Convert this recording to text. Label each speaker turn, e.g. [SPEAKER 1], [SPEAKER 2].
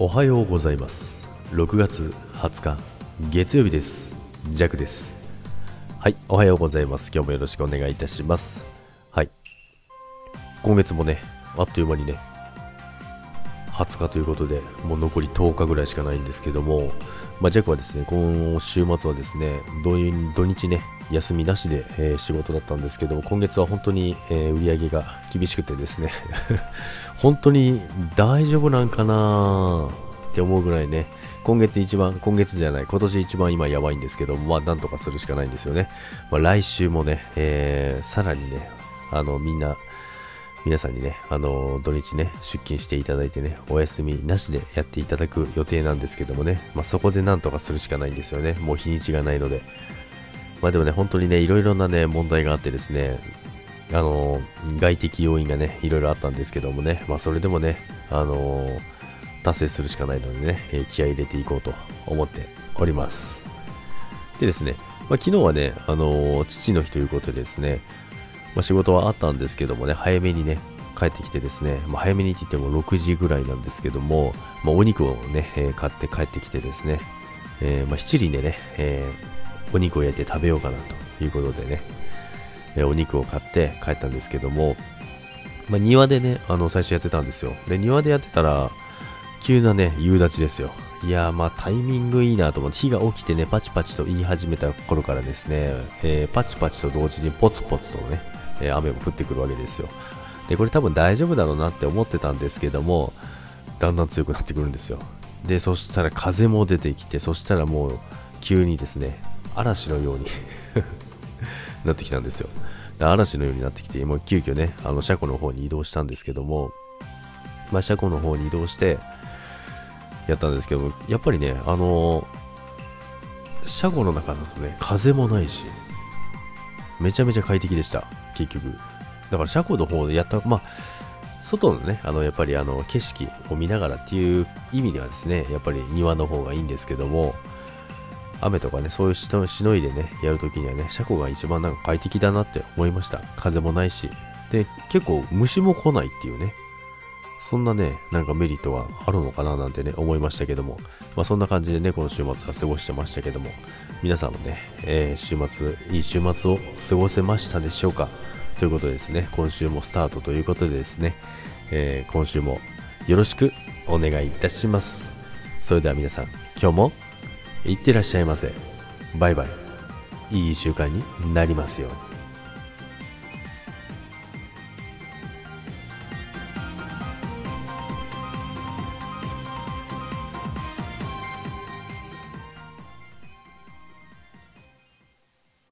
[SPEAKER 1] おはようございます。6月20日月曜日です。ジャクです。はいおはようございます。今日もよろしくお願いいたします。はい。今月もねあっという間にね20日ということでもう残り10日ぐらいしかないんですけども、まあ、ジャックはですね今週末はですね土日ね休みなしで、えー、仕事だったんですけども今月は本当に、えー、売り上げが厳しくてですね 本当に大丈夫なんかなって思うぐらいね今月一番、今月じゃない、今年一番今やばいんですけども、まあなんとかするしかないんですよね。まあ来週もね、えー、さらにね、あのみんな、皆さんにね、あの土日ね、出勤していただいてね、お休みなしでやっていただく予定なんですけどもね、まあそこでなんとかするしかないんですよね。もう日にちがないので。まあでもね、本当にね、いろいろなね、問題があってですね、あの外的要因がね、いろいろあったんですけどもね、まあそれでもね、あの達成するしかないのでね、え気合い入れていこうと思っております。でですね、まあ、昨日はね、あの父の日ということでですね、まあ、仕事はあったんですけどもね、早めにね、帰ってきてですね、まあ、早めにって言っても6時ぐらいなんですけども、まあ、お肉をね、えー、買って帰ってきてですね、えー、まあ、七輪でね、えー、お肉を焼いて食べようかなということでね、えお肉を買って帰ったんですけども、まあ、庭でね、あの、最初やってたんですよ。で、庭でやってたら、急なね、夕立ちですよ。いやー、まあ、タイミングいいなと思って、火が起きてね、パチパチと言い始めた頃からですね、えー、パチパチと同時にポツポツとね、え、雨も降ってくるわけですよ。で、これ多分大丈夫だろうなって思ってたんですけども、だんだん強くなってくるんですよ。で、そしたら風も出てきて、そしたらもう、急にですね、嵐のように なってきたんですよ。嵐のようになってきて、もう急遽ね、あの車庫の方に移動したんですけども、まあ、車庫の方に移動してやったんですけど、やっぱりね、あのー、車庫の中だとね、風もないし、めちゃめちゃ快適でした、結局。だから車庫の方でやった、まあ、外のね、あの、やっぱりあの、景色を見ながらっていう意味ではですね、やっぱり庭の方がいいんですけども、雨とかね、そういうしのいでね、やるときにはね、車庫が一番なんか快適だなって思いました。風もないし。で、結構虫も来ないっていうね。そんなね、なんかメリットがあるのかななんてね、思いましたけども。まあそんな感じでね、この週末は過ごしてましたけども。皆さんもね、えー、週末、いい週末を過ごせましたでしょうかということでですね、今週もスタートということでですね、えー、今週もよろしくお願いいたします。それでは皆さん、今日もいってらっしゃいませ。バイバイ。いい習慣になりますように。